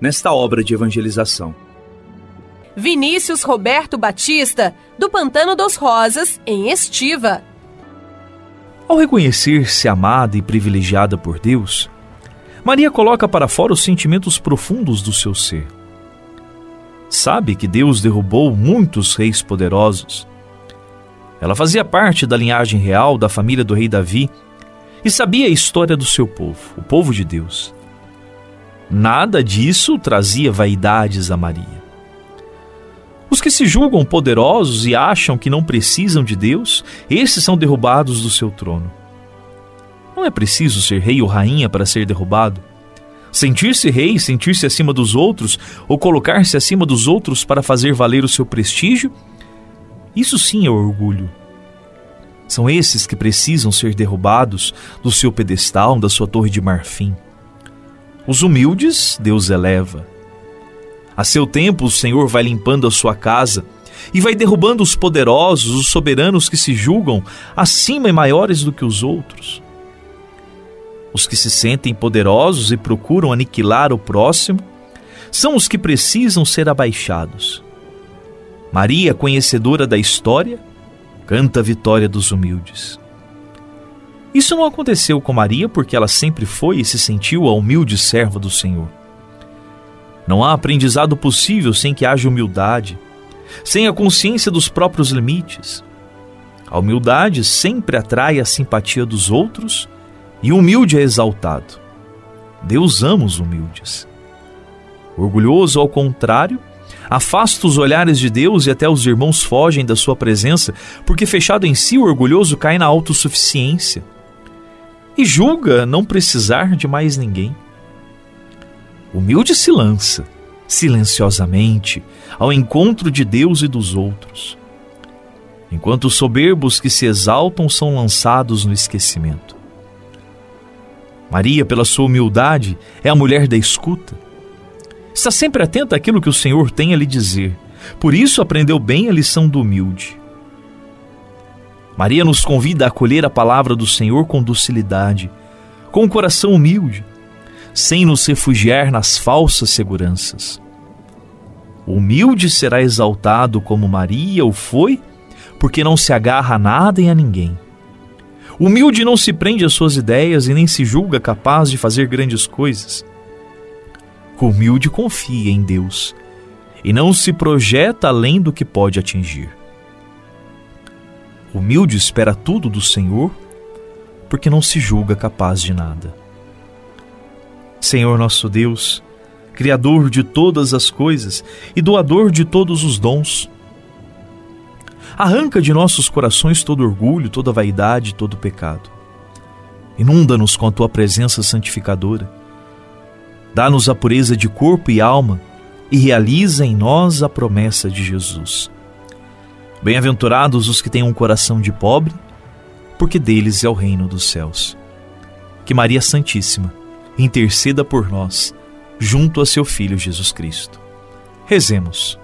nesta obra de evangelização. Vinícius Roberto Batista, do Pantano dos Rosas, em Estiva. Ao reconhecer-se amada e privilegiada por Deus, Maria coloca para fora os sentimentos profundos do seu ser. Sabe que Deus derrubou muitos reis poderosos. Ela fazia parte da linhagem real da família do rei Davi e sabia a história do seu povo, o povo de Deus. Nada disso trazia vaidades a Maria. Os que se julgam poderosos e acham que não precisam de Deus, esses são derrubados do seu trono. Não é preciso ser rei ou rainha para ser derrubado. Sentir-se rei, sentir-se acima dos outros ou colocar-se acima dos outros para fazer valer o seu prestígio, isso sim é orgulho. São esses que precisam ser derrubados do seu pedestal, da sua torre de marfim. Os humildes, Deus eleva. A seu tempo, o Senhor vai limpando a sua casa e vai derrubando os poderosos, os soberanos que se julgam acima e maiores do que os outros. Os que se sentem poderosos e procuram aniquilar o próximo são os que precisam ser abaixados. Maria, conhecedora da história, canta a vitória dos humildes. Isso não aconteceu com Maria porque ela sempre foi e se sentiu a humilde serva do Senhor. Não há aprendizado possível sem que haja humildade, sem a consciência dos próprios limites. A humildade sempre atrai a simpatia dos outros e o humilde é exaltado. Deus ama os humildes. Orgulhoso, ao contrário, afasta os olhares de Deus e até os irmãos fogem da sua presença, porque fechado em si o orgulhoso cai na autossuficiência e julga não precisar de mais ninguém. Humilde se lança, silenciosamente, ao encontro de Deus e dos outros, enquanto os soberbos que se exaltam são lançados no esquecimento. Maria, pela sua humildade, é a mulher da escuta. Está sempre atenta àquilo que o Senhor tem a lhe dizer. Por isso aprendeu bem a lição do humilde. Maria nos convida a acolher a palavra do Senhor com docilidade, com um coração humilde, sem nos refugiar nas falsas seguranças. Humilde será exaltado como Maria o foi, porque não se agarra a nada e a ninguém. Humilde não se prende às suas ideias e nem se julga capaz de fazer grandes coisas. O humilde confia em Deus e não se projeta além do que pode atingir humilde espera tudo do Senhor, porque não se julga capaz de nada. Senhor nosso Deus, Criador de todas as coisas e doador de todos os dons, arranca de nossos corações todo orgulho, toda vaidade, todo pecado. Inunda-nos com a tua presença santificadora. Dá-nos a pureza de corpo e alma e realiza em nós a promessa de Jesus. Bem-aventurados os que têm um coração de pobre, porque deles é o reino dos céus. Que Maria Santíssima interceda por nós, junto a seu Filho Jesus Cristo. Rezemos.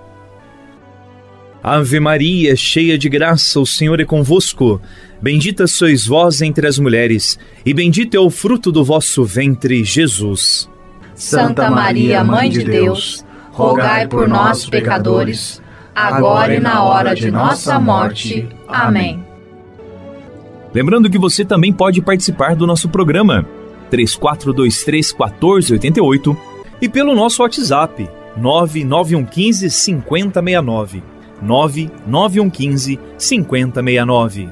Ave Maria, cheia de graça, o Senhor é convosco. Bendita sois vós entre as mulheres, e bendito é o fruto do vosso ventre, Jesus. Santa Maria, Mãe de Deus, rogai por nós, pecadores, agora e na hora de nossa morte. Amém. Lembrando que você também pode participar do nosso programa 3423 1488 e pelo nosso WhatsApp 99115 5069. 99115 5069.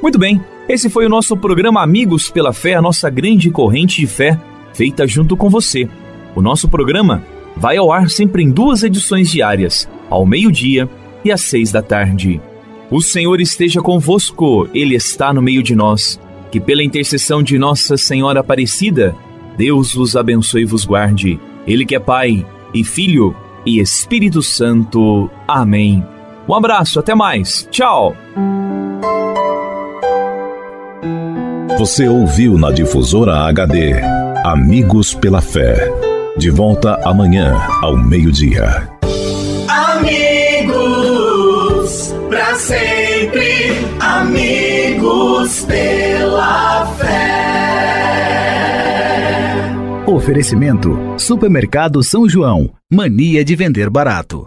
Muito bem, esse foi o nosso programa Amigos pela Fé, a nossa grande corrente de fé, feita junto com você. O nosso programa vai ao ar sempre em duas edições diárias, ao meio-dia e às seis da tarde. O Senhor esteja convosco, Ele está no meio de nós. Que pela intercessão de Nossa Senhora Aparecida, Deus vos abençoe e vos guarde. Ele que é Pai e Filho e Espírito Santo. Amém. Um abraço, até mais. Tchau. Você ouviu na difusora HD Amigos pela Fé. De volta amanhã ao meio-dia. Sempre, amigos pela fé. Oferecimento: Supermercado São João. Mania de vender barato.